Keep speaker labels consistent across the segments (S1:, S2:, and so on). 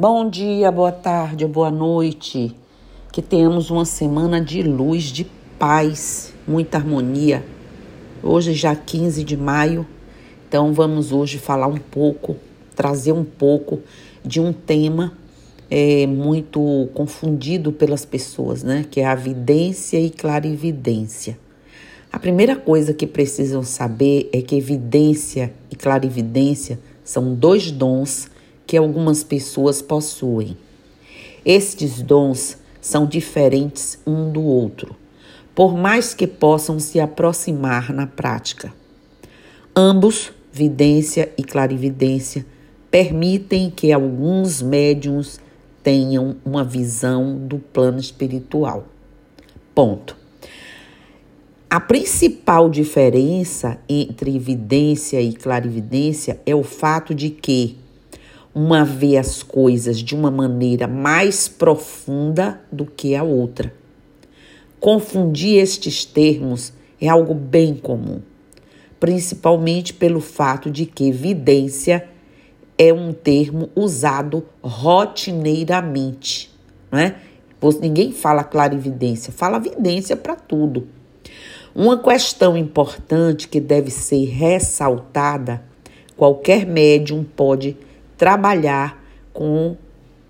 S1: Bom dia, boa tarde, boa noite. Que tenhamos uma semana de luz, de paz, muita harmonia. Hoje já 15 de maio, então vamos hoje falar um pouco, trazer um pouco de um tema é, muito confundido pelas pessoas, né? Que é a vidência e clarividência. A primeira coisa que precisam saber é que evidência e clarividência são dois dons que algumas pessoas possuem. Estes dons são diferentes um do outro, por mais que possam se aproximar na prática. Ambos, vidência e clarividência, permitem que alguns médiums tenham uma visão do plano espiritual. Ponto. A principal diferença entre vidência e clarividência é o fato de que uma vê as coisas de uma maneira mais profunda do que a outra. Confundir estes termos é algo bem comum, principalmente pelo fato de que vidência é um termo usado rotineiramente, não é? Ninguém fala clarividência, fala vidência para tudo. Uma questão importante que deve ser ressaltada: qualquer médium pode trabalhar com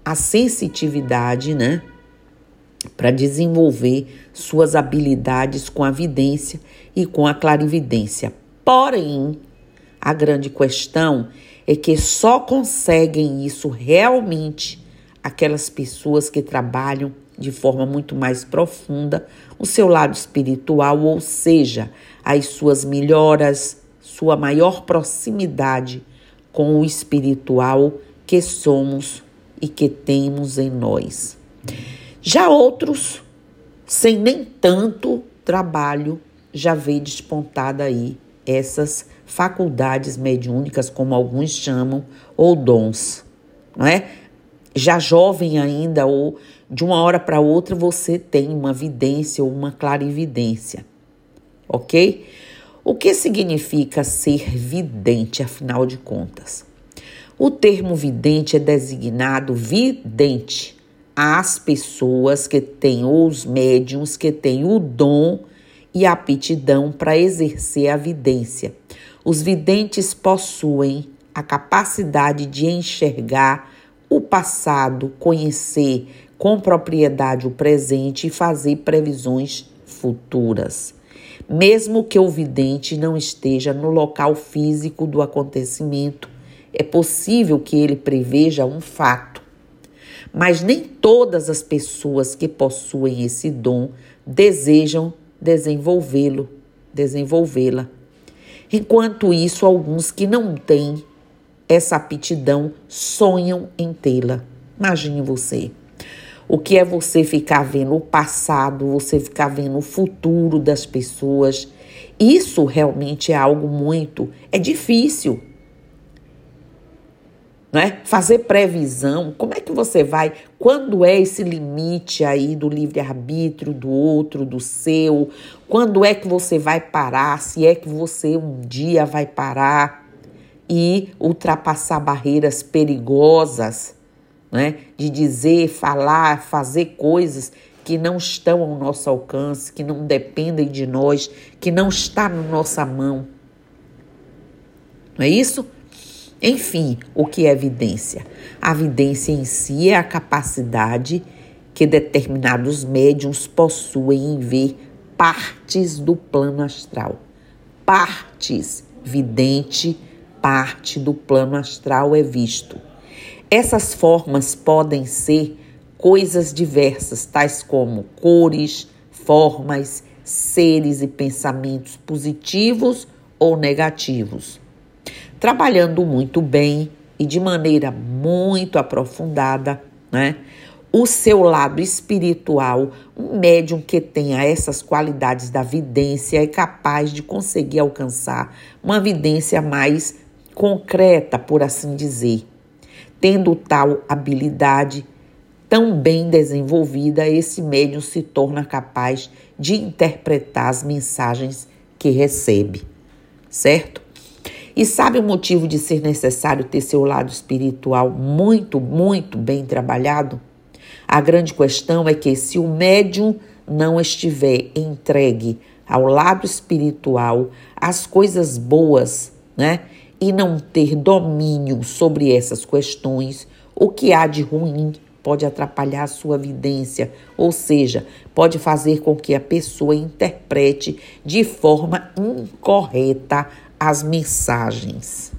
S1: a sensitividade, né? Para desenvolver suas habilidades com a vidência e com a clarividência. Porém, a grande questão é que só conseguem isso realmente aquelas pessoas que trabalham de forma muito mais profunda o seu lado espiritual, ou seja, as suas melhoras, sua maior proximidade com o espiritual que somos e que temos em nós. Já outros, sem nem tanto trabalho, já vê despontada aí essas faculdades mediúnicas, como alguns chamam, ou dons, não é? Já jovem ainda, ou de uma hora para outra, você tem uma vidência ou uma clarividência, ok? O que significa ser vidente, afinal de contas? O termo vidente é designado vidente às pessoas que têm, ou os médiums que têm o dom e aptidão para exercer a vidência. Os videntes possuem a capacidade de enxergar o passado, conhecer com propriedade o presente e fazer previsões futuras mesmo que o vidente não esteja no local físico do acontecimento. É possível que ele preveja um fato. Mas nem todas as pessoas que possuem esse dom desejam desenvolvê-lo, desenvolvê-la. Enquanto isso, alguns que não têm essa aptidão sonham em tê-la. Imagine você. O que é você ficar vendo o passado, você ficar vendo o futuro das pessoas. Isso realmente é algo muito. É difícil. Né? Fazer previsão, como é que você vai? Quando é esse limite aí do livre-arbítrio do outro, do seu? Quando é que você vai parar? Se é que você um dia vai parar e ultrapassar barreiras perigosas? Né? de dizer, falar, fazer coisas que não estão ao nosso alcance, que não dependem de nós, que não está na nossa mão. Não é isso? Enfim, o que é evidência? A evidência em si é a capacidade que determinados médiums possuem em ver partes do plano astral. Partes, vidente, parte do plano astral é visto. Essas formas podem ser coisas diversas, tais como cores, formas, seres e pensamentos positivos ou negativos. Trabalhando muito bem e de maneira muito aprofundada, né? O seu lado espiritual, um médium que tenha essas qualidades da vidência é capaz de conseguir alcançar uma vidência mais concreta, por assim dizer. Tendo tal habilidade tão bem desenvolvida, esse médium se torna capaz de interpretar as mensagens que recebe, certo? E sabe o motivo de ser necessário ter seu lado espiritual muito, muito bem trabalhado? A grande questão é que se o médium não estiver entregue ao lado espiritual, às coisas boas, né? E não ter domínio sobre essas questões, o que há de ruim pode atrapalhar a sua vidência, ou seja, pode fazer com que a pessoa interprete de forma incorreta as mensagens.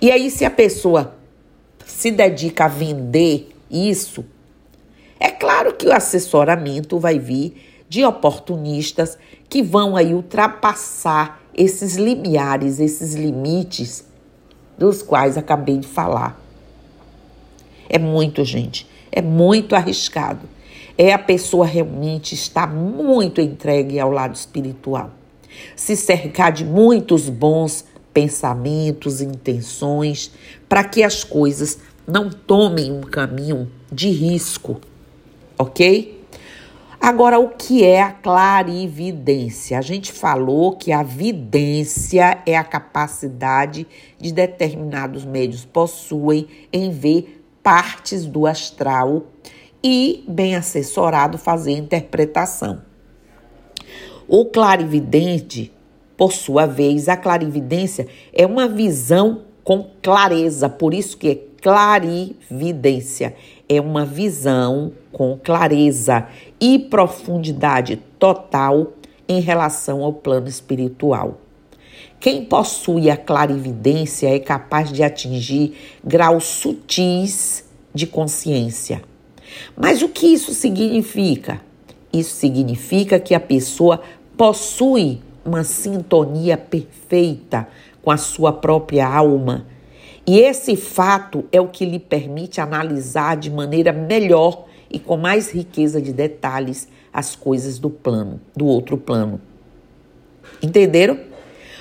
S1: E aí, se a pessoa se dedica a vender isso, é claro que o assessoramento vai vir de oportunistas que vão aí ultrapassar esses limiares, esses limites dos quais acabei de falar. É muito, gente, é muito arriscado. É a pessoa realmente estar muito entregue ao lado espiritual se cercar de muitos bons pensamentos, intenções, para que as coisas não tomem um caminho de risco, ok? Agora, o que é a clarividência? A gente falou que a vidência é a capacidade de determinados médios possuem em ver partes do astral e, bem assessorado, fazer interpretação. O clarividente, por sua vez, a clarividência é uma visão com clareza, por isso que é clarividência. É uma visão com clareza e profundidade total em relação ao plano espiritual. Quem possui a clarividência é capaz de atingir graus sutis de consciência. Mas o que isso significa? Isso significa que a pessoa possui uma sintonia perfeita com a sua própria alma. E esse fato é o que lhe permite analisar de maneira melhor e com mais riqueza de detalhes as coisas do plano, do outro plano. Entenderam?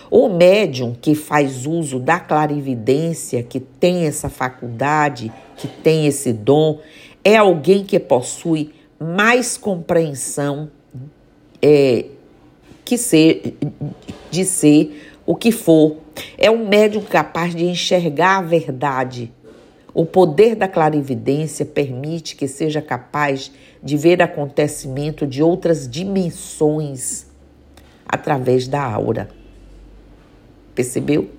S1: O médium que faz uso da clarividência, que tem essa faculdade, que tem esse dom, é alguém que possui mais compreensão é, que ser, de ser o que for. É um médium capaz de enxergar a verdade. O poder da clarividência permite que seja capaz de ver acontecimento de outras dimensões através da aura. Percebeu?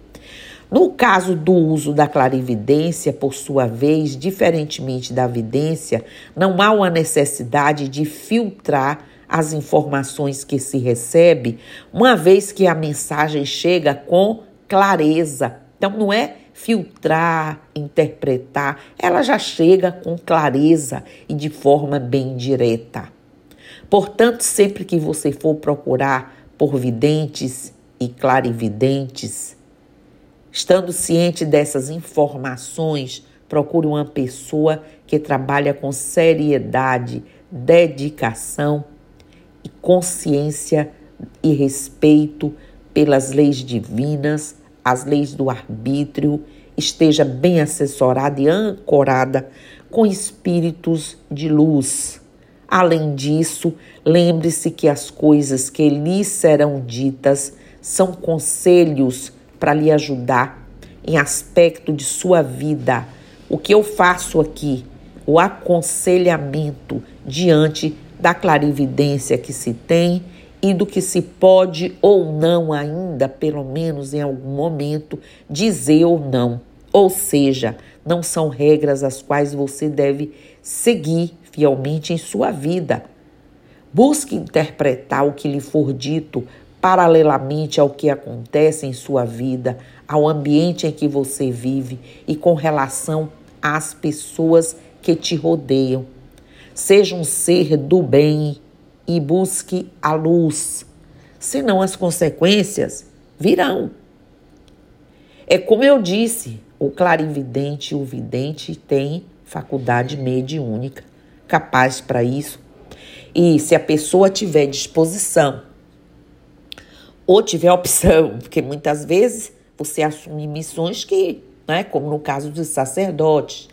S1: No caso do uso da clarividência, por sua vez, diferentemente da vidência, não há uma necessidade de filtrar as informações que se recebe, uma vez que a mensagem chega com clareza. Então, não é filtrar, interpretar, ela já chega com clareza e de forma bem direta. Portanto, sempre que você for procurar por videntes e clarividentes, estando ciente dessas informações, procure uma pessoa que trabalha com seriedade, dedicação e consciência e respeito pelas leis divinas, as leis do arbítrio, esteja bem assessorada e ancorada com espíritos de luz. Além disso, lembre-se que as coisas que lhe serão ditas são conselhos para lhe ajudar em aspecto de sua vida. O que eu faço aqui? O aconselhamento diante da clarividência que se tem e do que se pode ou não ainda, pelo menos em algum momento, dizer ou não. Ou seja, não são regras as quais você deve seguir fielmente em sua vida. Busque interpretar o que lhe for dito paralelamente ao que acontece em sua vida, ao ambiente em que você vive e com relação às pessoas que te rodeiam. Seja um ser do bem e busque a luz, senão as consequências virão. É como eu disse, o clarividente e o vidente têm faculdade mediúnica capaz para isso. E se a pessoa tiver disposição ou tiver opção, porque muitas vezes você assume missões que, né, como no caso dos sacerdotes,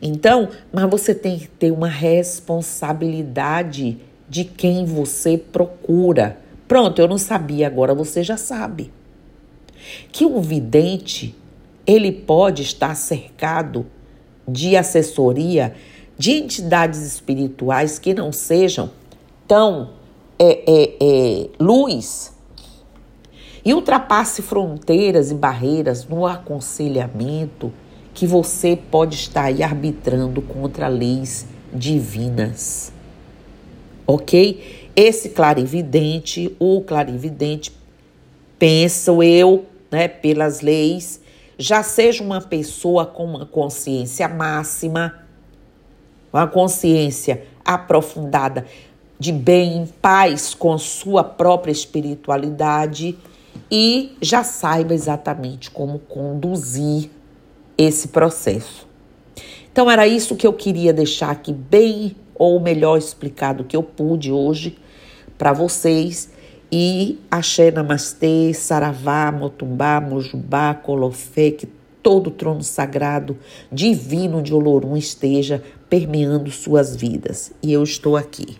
S1: então, mas você tem que ter uma responsabilidade de quem você procura. Pronto, eu não sabia, agora você já sabe. que um vidente ele pode estar cercado de assessoria de entidades espirituais que não sejam tão é, é, é, luz e ultrapasse fronteiras e barreiras no aconselhamento que você pode estar aí arbitrando contra leis divinas. Ok? Esse clarividente, o clarividente, penso eu, né, pelas leis, já seja uma pessoa com uma consciência máxima, uma consciência aprofundada de bem, em paz com sua própria espiritualidade e já saiba exatamente como conduzir esse processo. Então era isso que eu queria deixar aqui bem ou melhor explicado que eu pude hoje para vocês. E axé, namastê, saravá, motumbá, mojubá, colofé, que todo trono sagrado divino de Olorum esteja permeando suas vidas. E eu estou aqui.